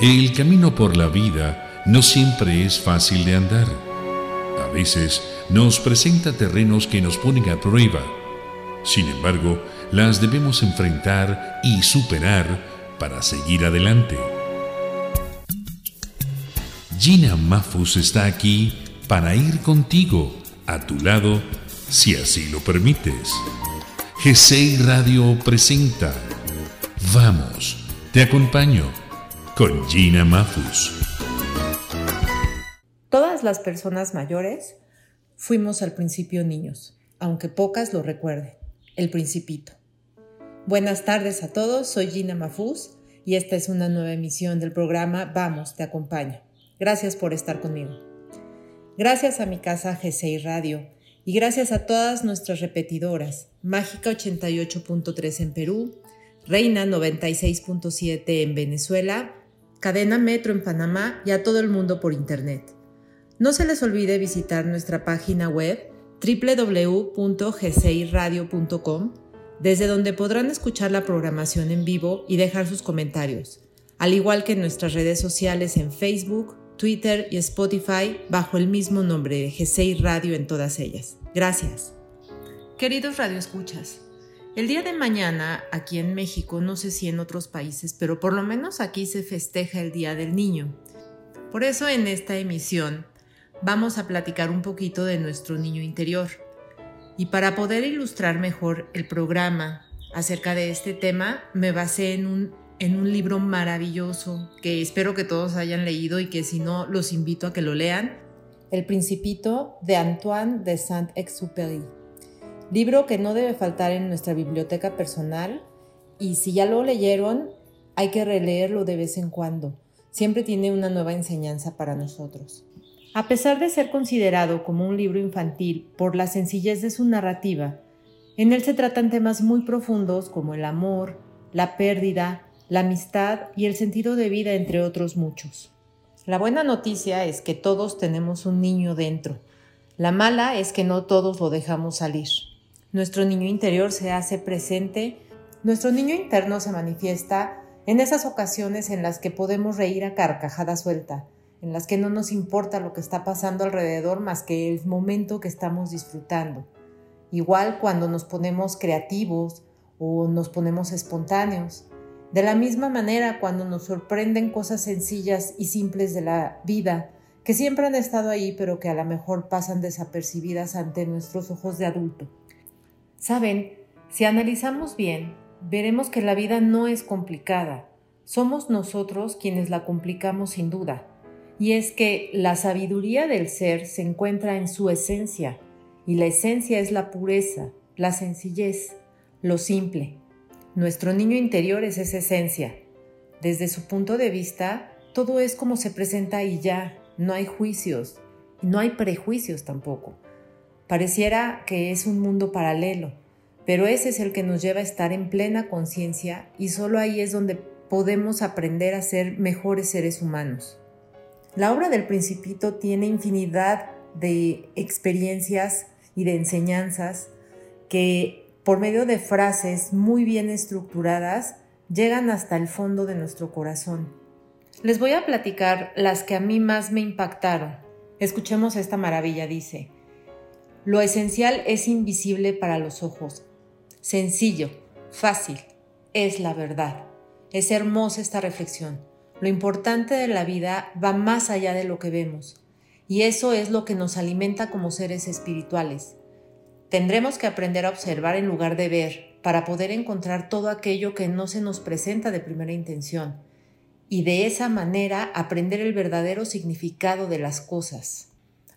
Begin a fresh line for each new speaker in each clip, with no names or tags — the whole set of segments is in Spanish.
El camino por la vida no siempre es fácil de andar. A veces nos presenta terrenos que nos ponen a prueba. Sin embargo, las debemos enfrentar y superar para seguir adelante. Gina Mafus está aquí para ir contigo, a tu lado, si así lo permites. g Radio presenta Vamos, te acompaño con Gina Mafus.
Todas las personas mayores fuimos al principio niños, aunque pocas lo recuerden. El Principito. Buenas tardes a todos, soy Gina Mafus y esta es una nueva emisión del programa Vamos, te acompaño. Gracias por estar conmigo. Gracias a mi casa G6 Radio y gracias a todas nuestras repetidoras, Mágica 88.3 en Perú, Reina 96.7 en Venezuela, Cadena Metro en Panamá y a todo el mundo por Internet. No se les olvide visitar nuestra página web www.g6radio.com, desde donde podrán escuchar la programación en vivo y dejar sus comentarios, al igual que en nuestras redes sociales en Facebook, Twitter y Spotify bajo el mismo nombre de G6 Radio en todas ellas. Gracias. Queridos radioescuchas, el día de mañana, aquí en México, no sé si en otros países, pero por lo menos aquí se festeja el Día del Niño. Por eso en esta emisión vamos a platicar un poquito de nuestro niño interior. Y para poder ilustrar mejor el programa acerca de este tema, me basé en un, en un libro maravilloso que espero que todos hayan leído y que si no, los invito a que lo lean. El Principito de Antoine de Saint-Exupéry libro que no debe faltar en nuestra biblioteca personal y si ya lo leyeron, hay que releerlo de vez en cuando. Siempre tiene una nueva enseñanza para nosotros. A pesar de ser considerado como un libro infantil por la sencillez de su narrativa, en él se tratan temas muy profundos como el amor, la pérdida, la amistad y el sentido de vida, entre otros muchos. La buena noticia es que todos tenemos un niño dentro. La mala es que no todos lo dejamos salir. Nuestro niño interior se hace presente, nuestro niño interno se manifiesta en esas ocasiones en las que podemos reír a carcajada suelta, en las que no nos importa lo que está pasando alrededor más que el momento que estamos disfrutando. Igual cuando nos ponemos creativos o nos ponemos espontáneos. De la misma manera cuando nos sorprenden cosas sencillas y simples de la vida, que siempre han estado ahí pero que a lo mejor pasan desapercibidas ante nuestros ojos de adulto. Saben, si analizamos bien, veremos que la vida no es complicada. Somos nosotros quienes la complicamos sin duda. Y es que la sabiduría del ser se encuentra en su esencia, y la esencia es la pureza, la sencillez, lo simple. Nuestro niño interior es esa esencia. Desde su punto de vista, todo es como se presenta y ya, no hay juicios, no hay prejuicios tampoco. Pareciera que es un mundo paralelo, pero ese es el que nos lleva a estar en plena conciencia y solo ahí es donde podemos aprender a ser mejores seres humanos. La obra del principito tiene infinidad de experiencias y de enseñanzas que por medio de frases muy bien estructuradas llegan hasta el fondo de nuestro corazón. Les voy a platicar las que a mí más me impactaron. Escuchemos esta maravilla, dice. Lo esencial es invisible para los ojos. Sencillo, fácil, es la verdad. Es hermosa esta reflexión. Lo importante de la vida va más allá de lo que vemos. Y eso es lo que nos alimenta como seres espirituales. Tendremos que aprender a observar en lugar de ver para poder encontrar todo aquello que no se nos presenta de primera intención y de esa manera aprender el verdadero significado de las cosas.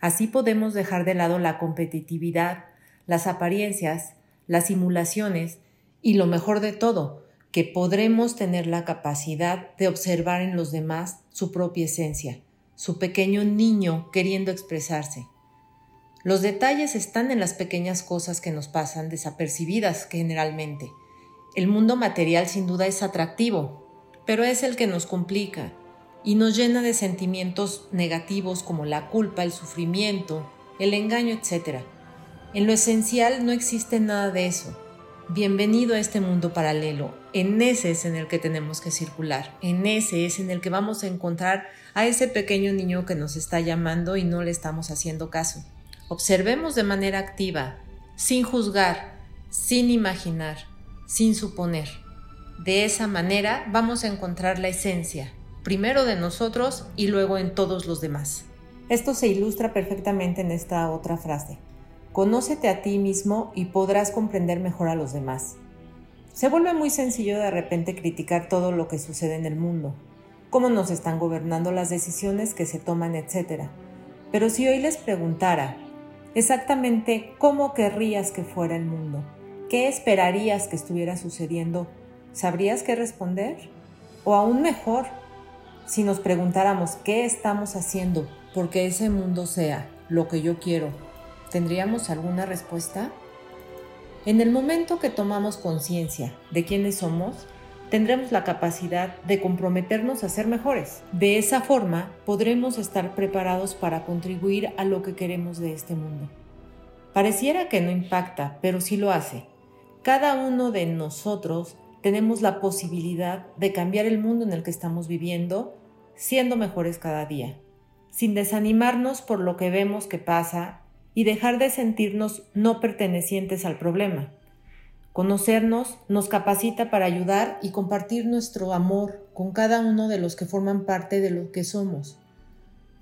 Así podemos dejar de lado la competitividad, las apariencias, las simulaciones y lo mejor de todo, que podremos tener la capacidad de observar en los demás su propia esencia, su pequeño niño queriendo expresarse. Los detalles están en las pequeñas cosas que nos pasan desapercibidas generalmente. El mundo material sin duda es atractivo, pero es el que nos complica, y nos llena de sentimientos negativos como la culpa, el sufrimiento, el engaño, etc. En lo esencial no existe nada de eso. Bienvenido a este mundo paralelo. en ese es en el que tenemos que circular, en ese es en el que vamos a encontrar a ese pequeño niño que nos está llamando y no le estamos haciendo caso. Observemos de manera activa, sin juzgar, sin imaginar, sin suponer. De esa manera vamos a encontrar la esencia, primero de nosotros y luego en todos los demás. Esto se ilustra perfectamente en esta otra frase. Conócete a ti mismo y podrás comprender mejor a los demás. Se vuelve muy sencillo de repente criticar todo lo que sucede en el mundo, cómo nos están gobernando las decisiones que se toman, etc. Pero si hoy les preguntara exactamente cómo querrías que fuera el mundo, qué esperarías que estuviera sucediendo, ¿sabrías qué responder? O aún mejor, si nos preguntáramos qué estamos haciendo porque ese mundo sea lo que yo quiero, ¿tendríamos alguna respuesta? En el momento que tomamos conciencia de quiénes somos, tendremos la capacidad de comprometernos a ser mejores. De esa forma podremos estar preparados para contribuir a lo que queremos de este mundo. Pareciera que no impacta, pero sí lo hace. Cada uno de nosotros tenemos la posibilidad de cambiar el mundo en el que estamos viviendo, siendo mejores cada día, sin desanimarnos por lo que vemos que pasa y dejar de sentirnos no pertenecientes al problema. Conocernos nos capacita para ayudar y compartir nuestro amor con cada uno de los que forman parte de lo que somos.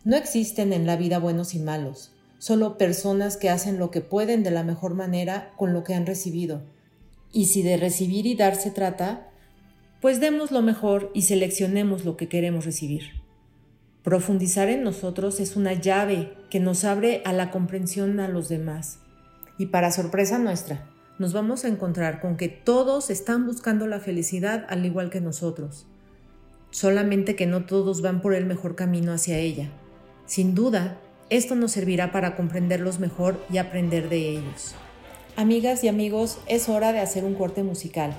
No existen en la vida buenos y malos, solo personas que hacen lo que pueden de la mejor manera con lo que han recibido. Y si de recibir y dar se trata, pues demos lo mejor y seleccionemos lo que queremos recibir. Profundizar en nosotros es una llave que nos abre a la comprensión a los demás. Y para sorpresa nuestra, nos vamos a encontrar con que todos están buscando la felicidad al igual que nosotros. Solamente que no todos van por el mejor camino hacia ella. Sin duda, esto nos servirá para comprenderlos mejor y aprender de ellos. Amigas y amigos, es hora de hacer un corte musical.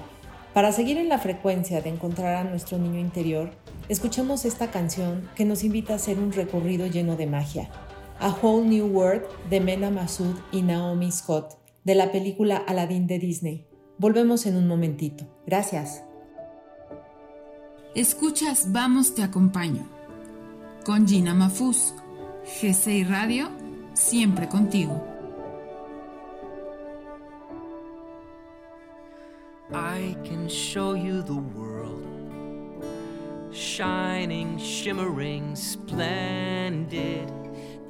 Para seguir en la frecuencia de encontrar a nuestro niño interior, escuchemos esta canción que nos invita a hacer un recorrido lleno de magia. A Whole New World de Mena Massoud y Naomi Scott, de la película Aladdin de Disney. Volvemos en un momentito. Gracias.
Escuchas Vamos Te Acompaño con Gina Mafuz, G6 Radio, siempre contigo.
I can show you the world shining, shimmering, splendid.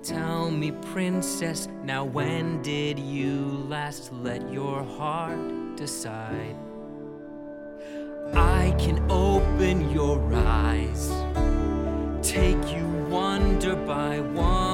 Tell me, princess, now when did you last let your heart decide? I can open your eyes, take you wonder by wonder,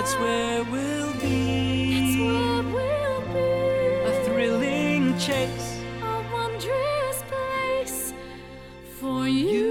That's where we'll be.
where we'll be.
A thrilling chase.
a wondrous place for you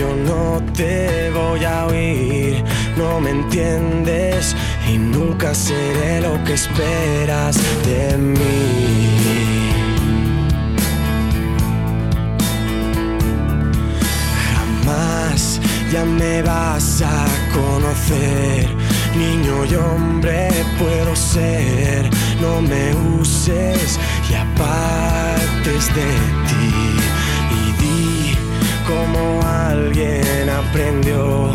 yo no te voy a oír, no me entiendes y nunca seré lo que esperas de mí. Jamás ya me vas a conocer, niño y hombre puedo ser, no me uses y apartes de ti. Y di como alguien aprendió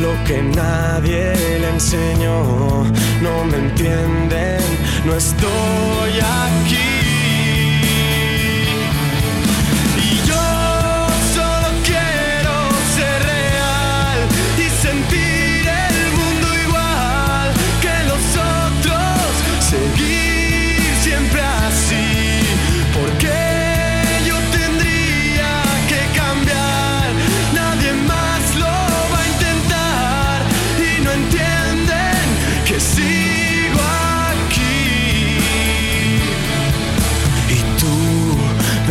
lo que nadie le enseñó. No me entienden, no estoy aquí.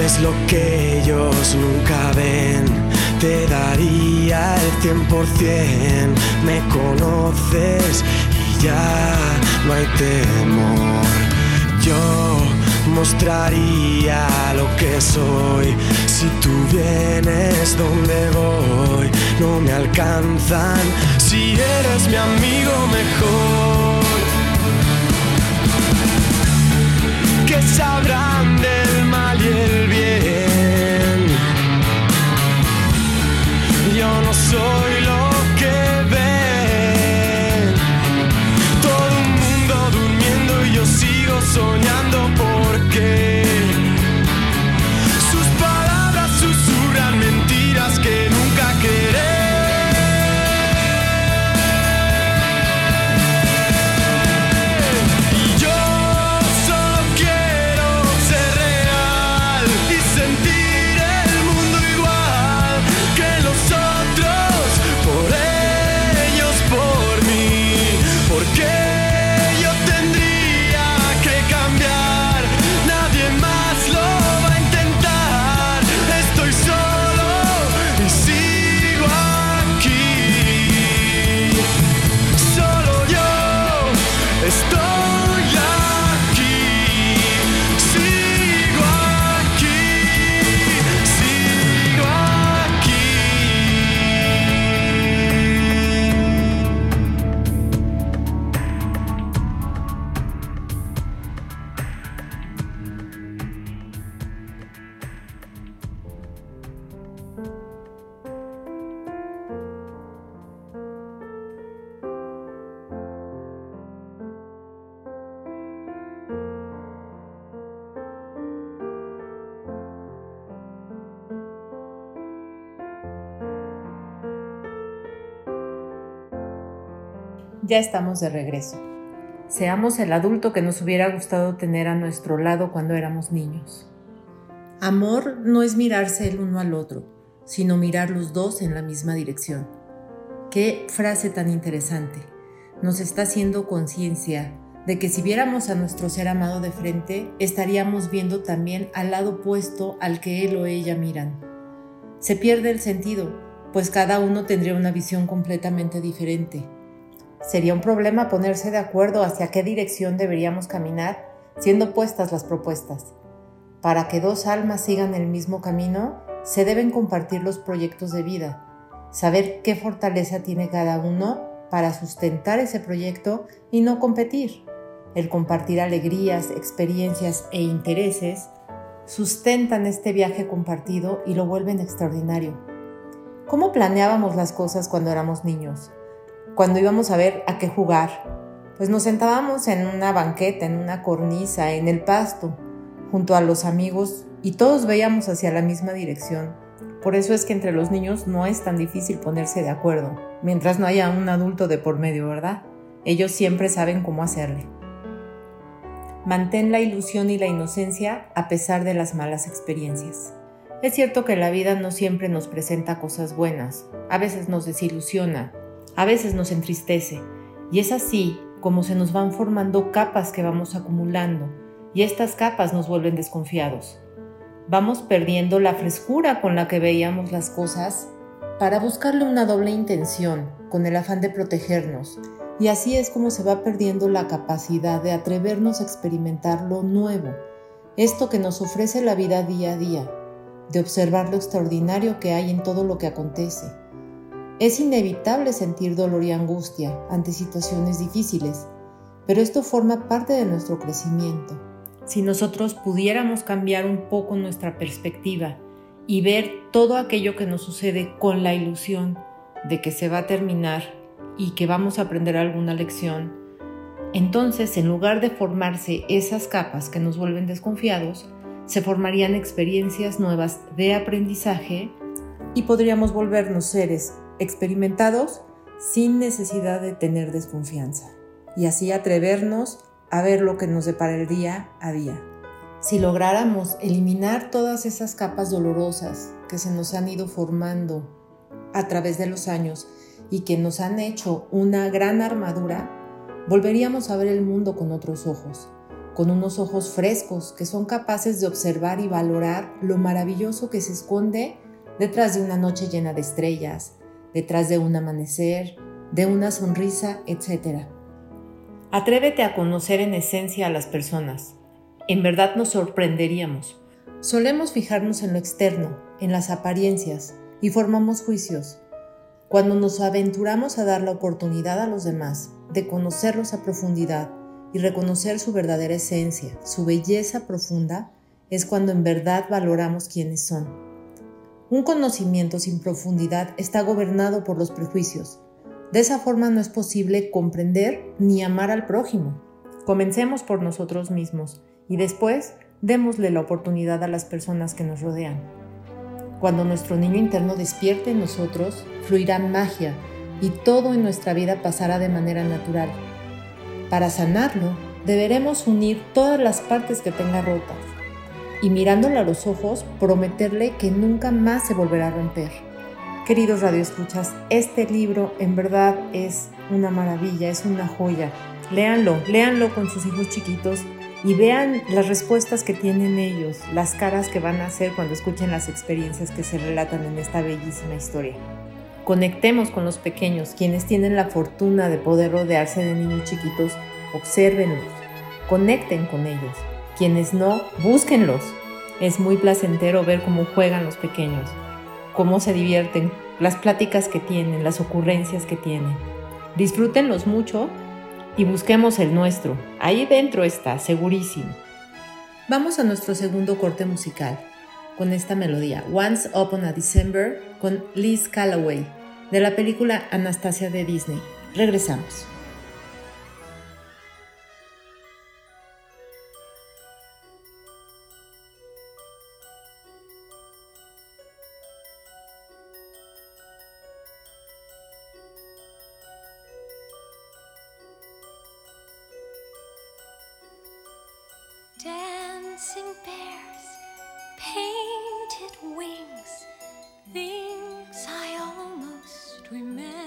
Es lo que ellos nunca ven. Te daría el cien por cien, me conoces y ya no hay temor. Yo mostraría lo que soy. Si tú vienes donde voy, no me alcanzan. Si eres mi amigo mejor. que sabrán soy lo que ven. Todo un mundo durmiendo y yo sigo soñando porque
Ya estamos de regreso. Seamos el adulto que nos hubiera gustado tener a nuestro lado cuando éramos niños. Amor no es mirarse el uno al otro, sino mirar los dos en la misma dirección. Qué frase tan interesante. Nos está haciendo conciencia de que si viéramos a nuestro ser amado de frente, estaríamos viendo también al lado opuesto al que él o ella miran. Se pierde el sentido, pues cada uno tendría una visión completamente diferente. Sería un problema ponerse de acuerdo hacia qué dirección deberíamos caminar, siendo puestas las propuestas. Para que dos almas sigan el mismo camino, se deben compartir los proyectos de vida, saber qué fortaleza tiene cada uno para sustentar ese proyecto y no competir. El compartir alegrías, experiencias e intereses sustentan este viaje compartido y lo vuelven extraordinario. ¿Cómo planeábamos las cosas cuando éramos niños? Cuando íbamos a ver a qué jugar, pues nos sentábamos en una banqueta, en una cornisa, en el pasto, junto a los amigos y todos veíamos hacia la misma dirección. Por eso es que entre los niños no es tan difícil ponerse de acuerdo, mientras no haya un adulto de por medio, ¿verdad? Ellos siempre saben cómo hacerle. Mantén la ilusión y la inocencia a pesar de las malas experiencias. Es cierto que la vida no siempre nos presenta cosas buenas, a veces nos desilusiona, a veces nos entristece, y es así como se nos van formando capas que vamos acumulando, y estas capas nos vuelven desconfiados. Vamos perdiendo la frescura con la que veíamos las cosas para buscarle una doble intención, con el afán de protegernos, y así es como se va perdiendo la capacidad de atrevernos a experimentar lo nuevo, esto que nos ofrece la vida día a día, de observar lo extraordinario que hay en todo lo que acontece. Es inevitable sentir dolor y angustia ante situaciones difíciles, pero esto forma parte de nuestro crecimiento. Si nosotros pudiéramos cambiar un poco nuestra perspectiva y ver todo aquello que nos sucede con la ilusión de que se va a terminar y que vamos a aprender alguna lección, entonces en lugar de formarse esas capas que nos vuelven desconfiados, se formarían experiencias nuevas de aprendizaje y podríamos volvernos seres experimentados sin necesidad de tener desconfianza y así atrevernos a ver lo que nos depara el día a día. Si lográramos eliminar todas esas capas dolorosas que se nos han ido formando a través de los años y que nos han hecho una gran armadura, volveríamos a ver el mundo con otros ojos, con unos ojos frescos que son capaces de observar y valorar lo maravilloso que se esconde detrás de una noche llena de estrellas, detrás de un amanecer, de una sonrisa, etc. Atrévete a conocer en esencia a las personas. En verdad nos sorprenderíamos. Solemos fijarnos en lo externo, en las apariencias, y formamos juicios. Cuando nos aventuramos a dar la oportunidad a los demás de conocerlos a profundidad y reconocer su verdadera esencia, su belleza profunda, es cuando en verdad valoramos quiénes son. Un conocimiento sin profundidad está gobernado por los prejuicios. De esa forma no es posible comprender ni amar al prójimo. Comencemos por nosotros mismos y después démosle la oportunidad a las personas que nos rodean. Cuando nuestro niño interno despierte en nosotros, fluirá magia y todo en nuestra vida pasará de manera natural. Para sanarlo, deberemos unir todas las partes que tenga rotas y mirándolo a los ojos, prometerle que nunca más se volverá a romper. Queridos radioescuchas, este libro en verdad es una maravilla, es una joya. Léanlo, léanlo con sus hijos chiquitos y vean las respuestas que tienen ellos, las caras que van a hacer cuando escuchen las experiencias que se relatan en esta bellísima historia. Conectemos con los pequeños, quienes tienen la fortuna de poder rodearse de niños chiquitos, obsérvenlos, conecten con ellos. Quienes no, búsquenlos. Es muy placentero ver cómo juegan los pequeños, cómo se divierten, las pláticas que tienen, las ocurrencias que tienen. Disfrútenlos mucho y busquemos el nuestro. Ahí dentro está, segurísimo. Vamos a nuestro segundo corte musical con esta melodía, Once Upon a December, con Liz Callaway, de la película Anastasia de Disney. Regresamos.
Dancing bears, painted wings, things I almost remember,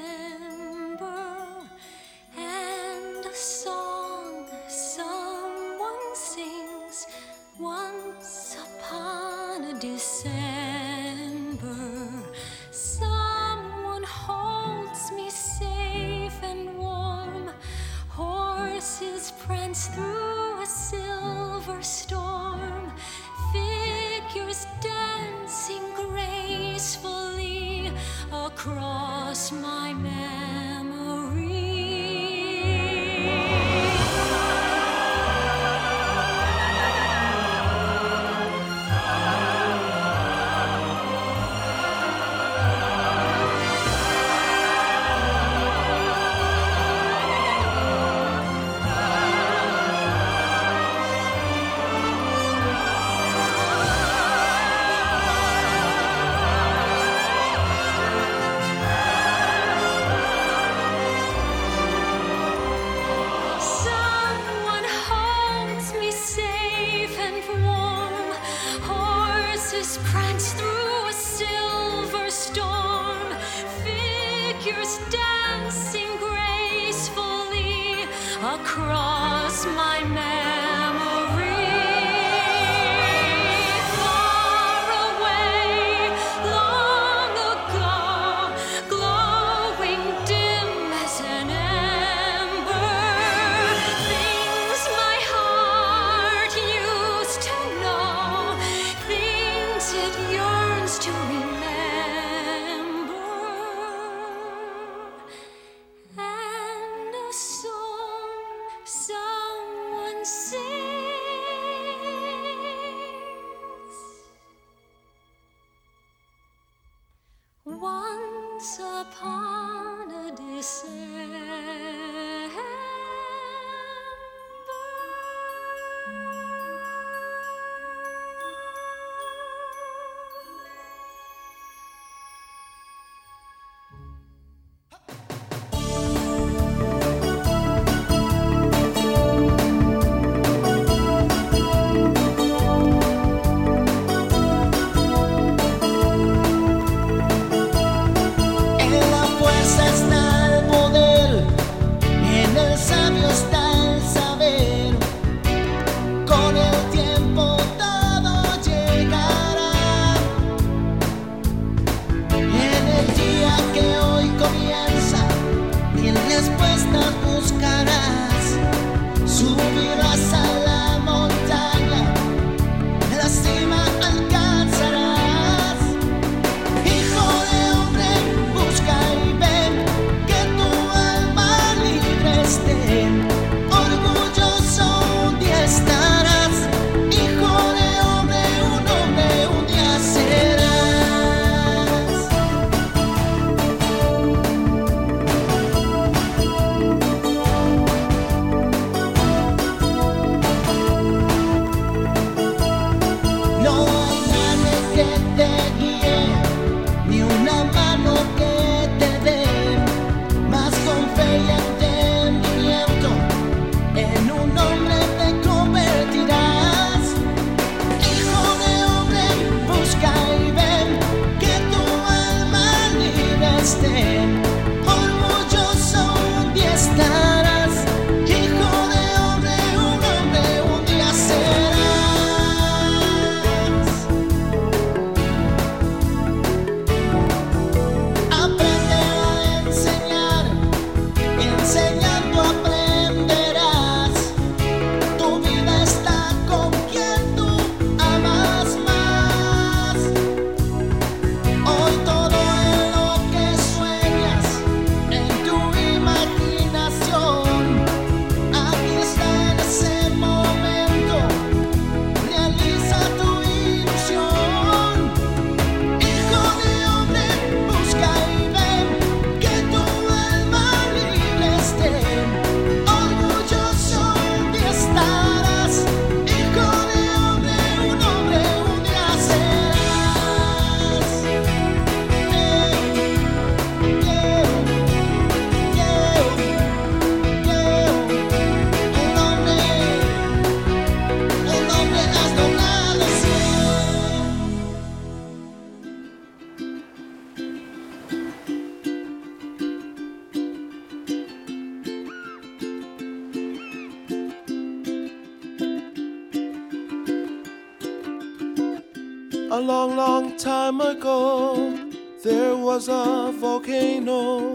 volcano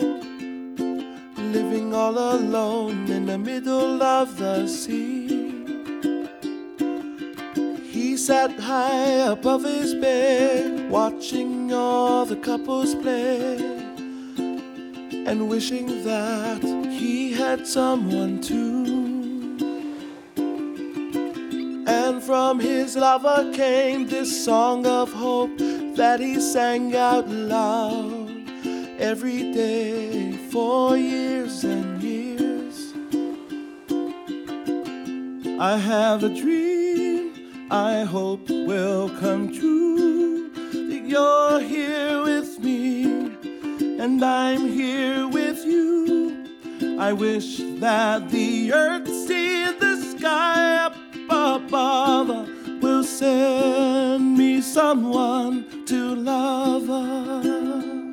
living all alone in the middle of the sea. He sat high above his bed, watching all the couples play, and wishing that he had someone too. And from his lover came this song of hope that he sang out loud every day for years and years. I have a dream I hope will come true that you're here with me and I'm here with you. I wish that the earth see the sky up above will send me someone to love.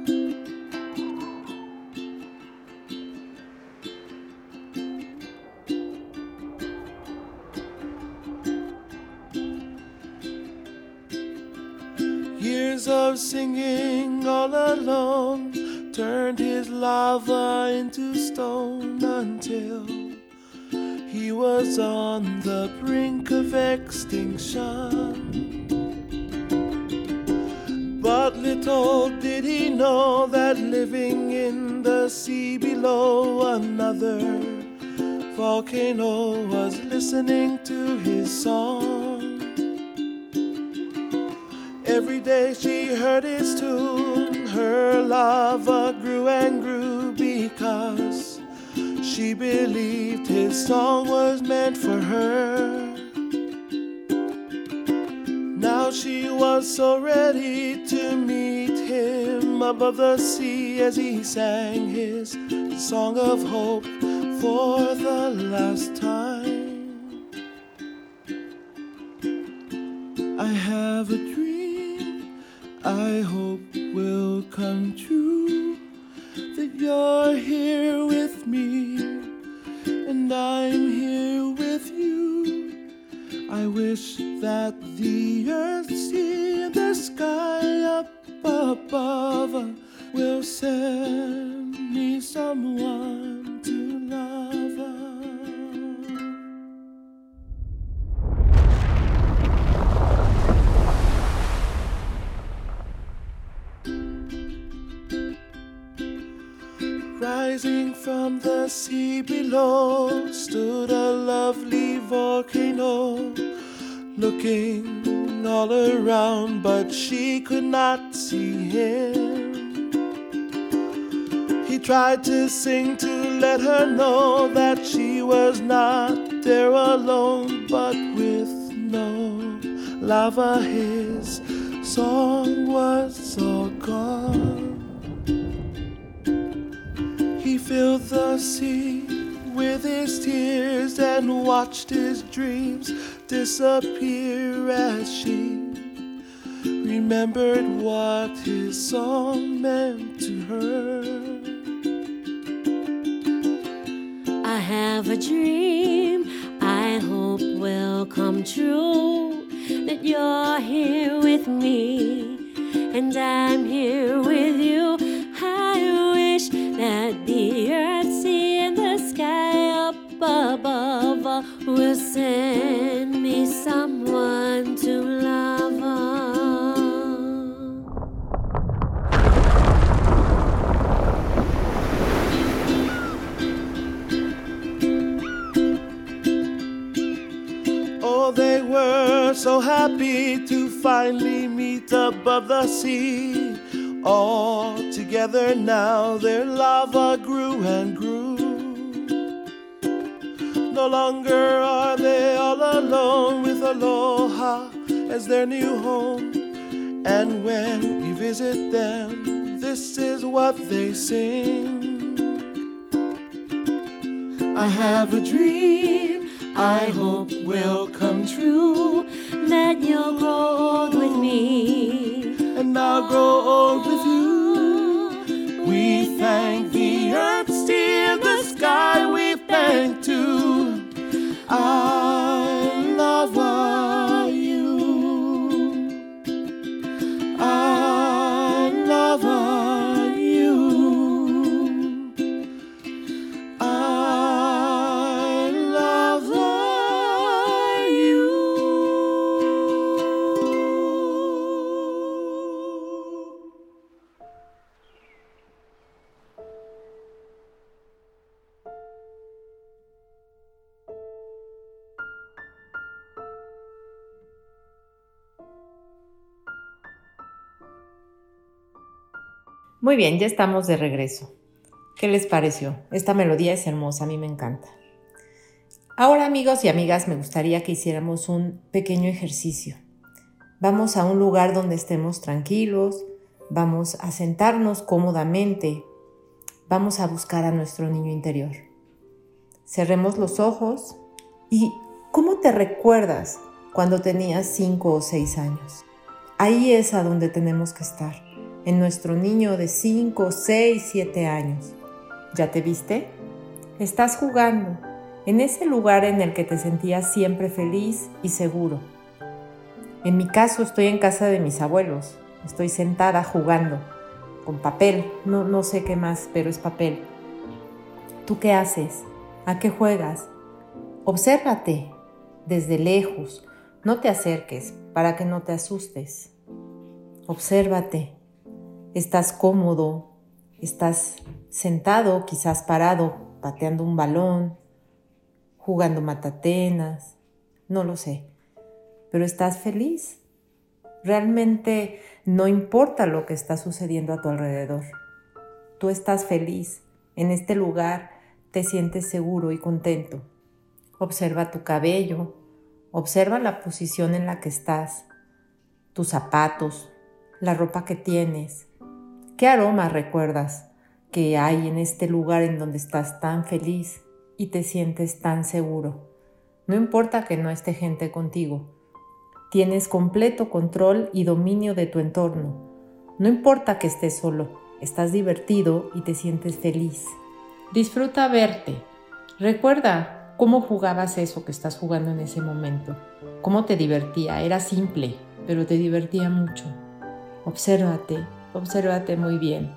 Years of singing all alone turned his lava into stone until he was on the brink of extinction. But little did he know that living in the sea below another volcano was listening to his song. Day she heard his tune, her lava grew and grew because she believed his song was meant for her. Now she was so ready to meet him above the sea as he sang his song of hope for the last time. I have a I hope will come true that you're here with me and I'm here with you. I wish that the earth, sea, and the sky up above will send me someone Rising from the sea below stood a lovely volcano, looking all around, but she could not see him. He tried to sing to let her know that she was not there alone, but with no lava, his song was all gone. Filled the sea with his tears and watched his dreams disappear as she remembered what his song meant to her.
I have a dream I hope will come true that you're here with me and I'm here with you. That the earth, sea, and the sky up above All. will send me someone to love.
Oh, they were so happy to finally meet above the sea. All together now, their lava grew and grew. No longer are they all alone with Aloha as their new home. And when we visit them, this is what they sing. I have a dream I hope will come true.
That you'll grow old with me.
and I'll grow old I
Muy bien, ya estamos de regreso. ¿Qué les pareció? Esta melodía es hermosa, a mí me encanta. Ahora amigos y amigas, me gustaría que hiciéramos un pequeño ejercicio. Vamos a un lugar donde estemos tranquilos, vamos a sentarnos cómodamente, vamos a buscar a nuestro niño interior. Cerremos los ojos y ¿cómo te recuerdas cuando tenías 5 o 6 años? Ahí es a donde tenemos que estar, en nuestro niño de 5, 6, 7 años. ¿Ya te viste? Estás jugando en ese lugar en el que te sentías siempre feliz y seguro. En mi caso estoy en casa de mis abuelos, estoy sentada jugando con papel, no, no sé qué más, pero es papel. ¿Tú qué haces? ¿A qué juegas? Obsérvate desde lejos, no te acerques para que no te asustes. Obsérvate. Estás cómodo, estás sentado, quizás parado, pateando un balón, jugando matatenas, no lo sé, pero estás feliz. Realmente no importa lo que está sucediendo a tu alrededor. Tú estás feliz. En este lugar te sientes seguro y contento. Observa tu cabello, observa la posición en la que estás, tus zapatos, la ropa que tienes. ¿Qué aroma recuerdas que hay en este lugar en donde estás tan feliz y te sientes tan seguro? No importa que no esté gente contigo. Tienes completo control y dominio de tu entorno. No importa que estés solo, estás divertido y te sientes feliz. Disfruta verte. Recuerda cómo jugabas eso que estás jugando en ese momento. Cómo te divertía. Era simple, pero te divertía mucho. Obsérvate, obsérvate muy bien.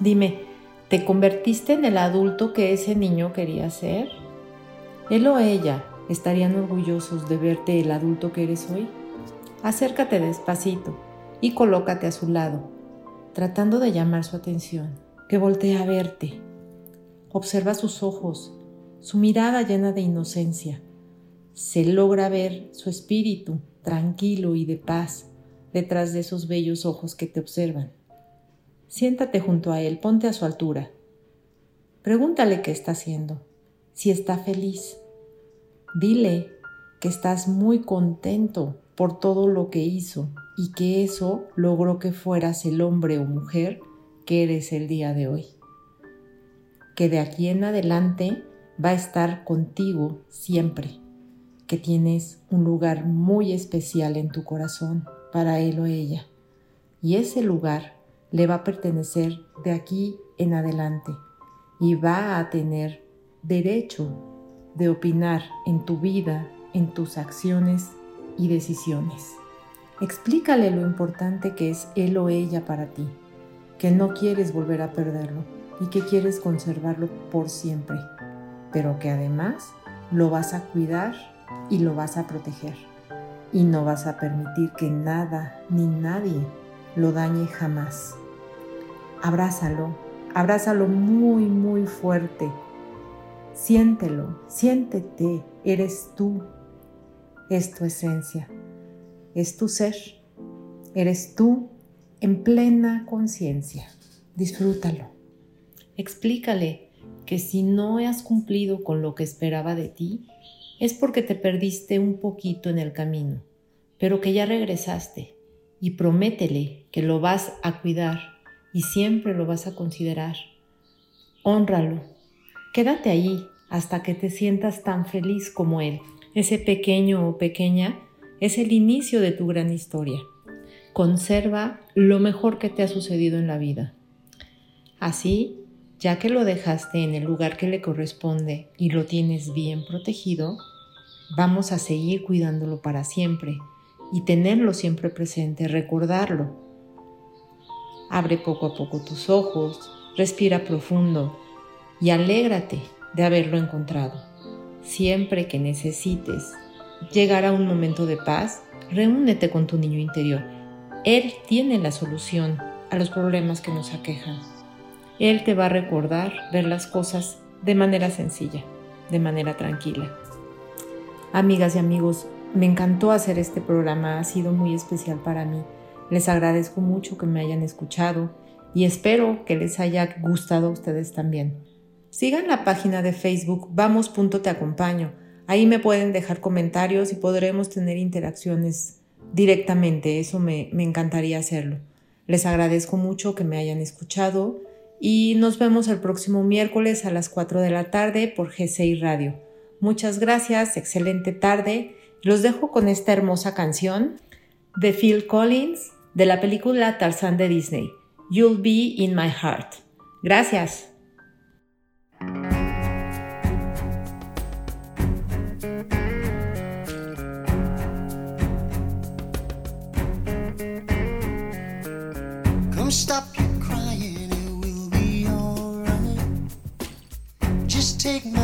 Dime, ¿te convertiste en el adulto que ese niño quería ser? Él o ella estarían orgullosos de verte el adulto que eres hoy. Acércate despacito y colócate a su lado, tratando de llamar su atención, que voltee a verte. Observa sus ojos, su mirada llena de inocencia. Se logra ver su espíritu tranquilo y de paz detrás de esos bellos ojos que te observan. Siéntate junto a él, ponte a su altura. Pregúntale qué está haciendo, si está feliz. Dile que estás muy contento por todo lo que hizo y que eso logró que fueras el hombre o mujer que eres el día de hoy. Que de aquí en adelante va a estar contigo siempre, que tienes un lugar muy especial en tu corazón para él o ella. Y ese lugar le va a pertenecer de aquí en adelante y va a tener derecho de opinar en tu vida, en tus acciones y decisiones. Explícale lo importante que es él o ella para ti, que no quieres volver a perderlo y que quieres conservarlo por siempre, pero que además lo vas a cuidar y lo vas a proteger y no vas a permitir que nada ni nadie lo dañe jamás. Abrázalo, abrázalo muy, muy fuerte. Siéntelo, siéntete, eres tú, es tu esencia, es tu ser, eres tú en plena conciencia. Disfrútalo. Explícale que si no has cumplido con lo que esperaba de ti, es porque te perdiste un poquito en el camino, pero que ya regresaste y prométele que lo vas a cuidar y siempre lo vas a considerar. Hónralo. Quédate ahí hasta que te sientas tan feliz como él. Ese pequeño o pequeña es el inicio de tu gran historia. Conserva lo mejor que te ha sucedido en la vida. Así ya que lo dejaste en el lugar que le corresponde y lo tienes bien protegido, vamos a seguir cuidándolo para siempre y tenerlo siempre presente, recordarlo. Abre poco a poco tus ojos, respira profundo y alégrate de haberlo encontrado. Siempre que necesites llegar a un momento de paz, reúnete con tu niño interior. Él tiene la solución a los problemas que nos aquejan. Él te va a recordar ver las cosas de manera sencilla, de manera tranquila. Amigas y amigos, me encantó hacer este programa, ha sido muy especial para mí. Les agradezco mucho que me hayan escuchado y espero que les haya gustado a ustedes también. Sigan la página de Facebook vamos.te acompaño. Ahí me pueden dejar comentarios y podremos tener interacciones directamente. Eso me encantaría hacerlo. Les agradezco mucho que me hayan escuchado y nos vemos el próximo miércoles a las 4 de la tarde por G6 Radio. Muchas gracias, excelente tarde. Los dejo con esta hermosa canción de Phil Collins de la película Tarzán de Disney, You'll Be in My Heart. Gracias.
take my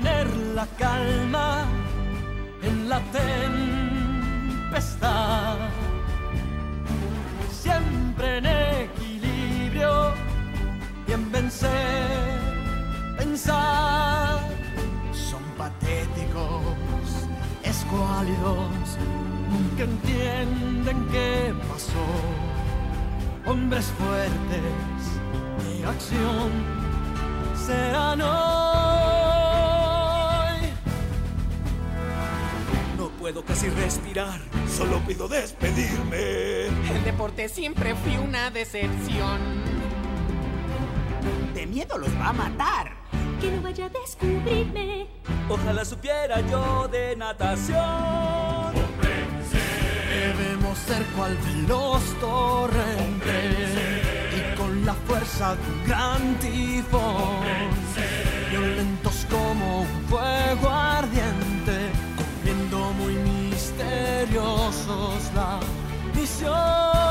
mantener la calma en la tempestad. Siempre en equilibrio y en vencer, pensar. Son patéticos, escuálidos, nunca entienden qué pasó. Hombres fuertes de acción serán hoy.
puedo casi respirar. Solo pido despedirme.
El deporte siempre fue una decepción.
De miedo los va a matar.
Que no vaya a descubrirme.
Ojalá supiera yo de natación.
Debemos ser cual veloz torrente y con la fuerza de un gran tifón, violentos como un fuego ardiente source love is yours.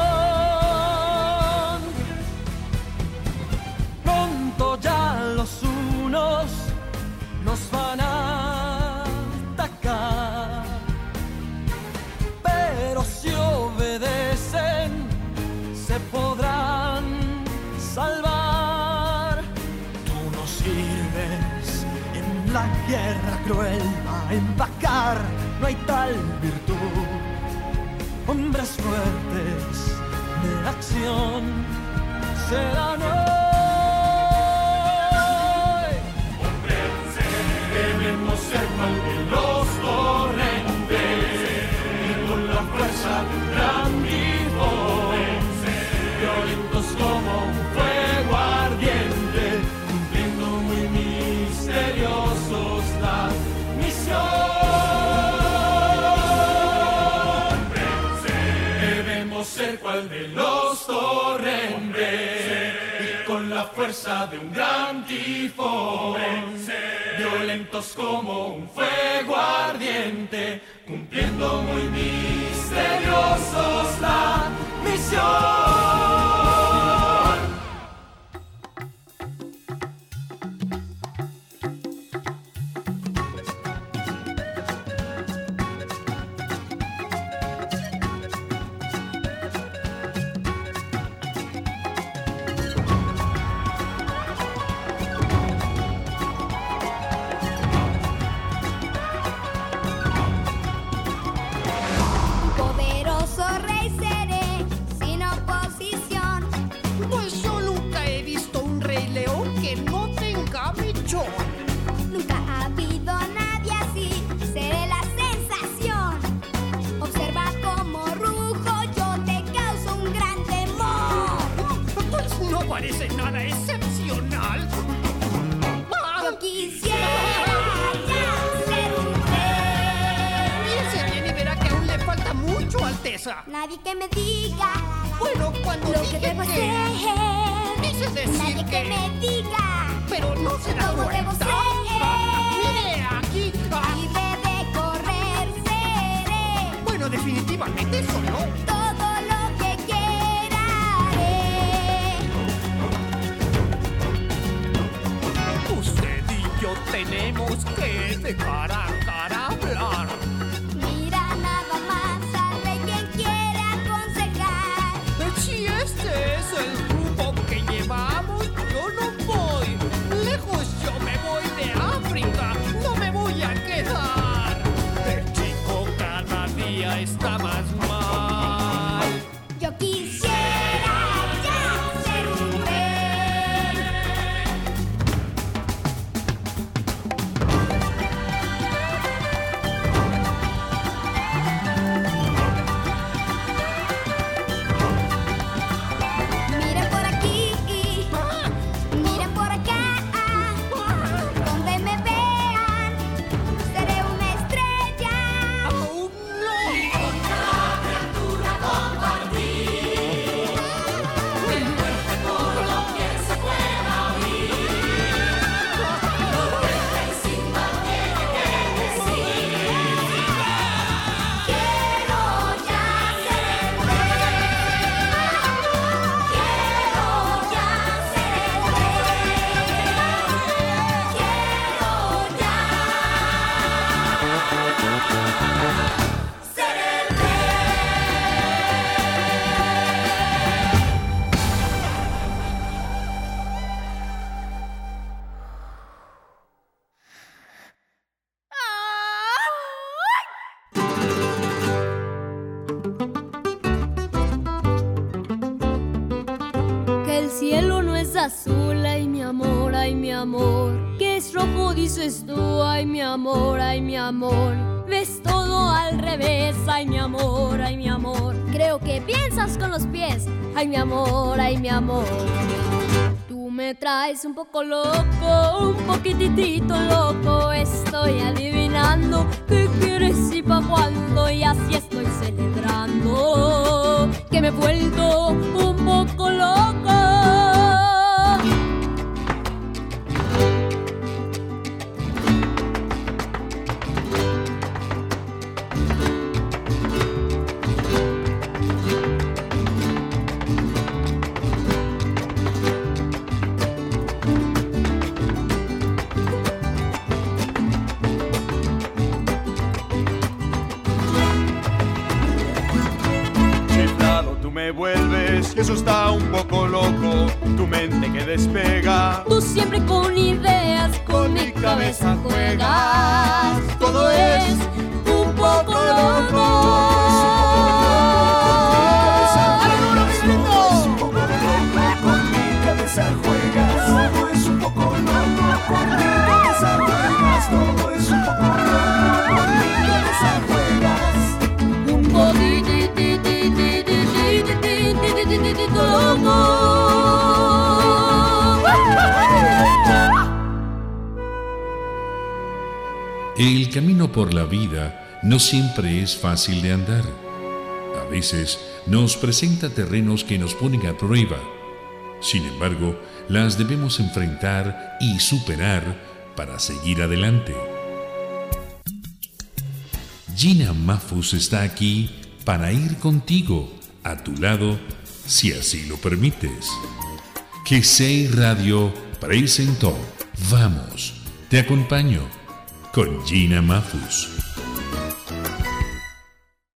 Con los
pies, ay mi amor, ay mi amor. Tú me traes un poco loco, un poquitito loco. Estoy adivinando qué quieres y pa' cuándo. Y así estoy celebrando que me he vuelto un poco loco.
Eso está un poco loco. Tu mente que despega.
Por la vida no siempre es fácil de andar. A veces nos presenta terrenos que nos ponen a prueba. Sin embargo, las debemos enfrentar y superar para seguir adelante. Gina Mafus está aquí para ir contigo, a tu lado, si así lo permites. GCI Radio presentó Vamos, te acompaño con Gina Mafus.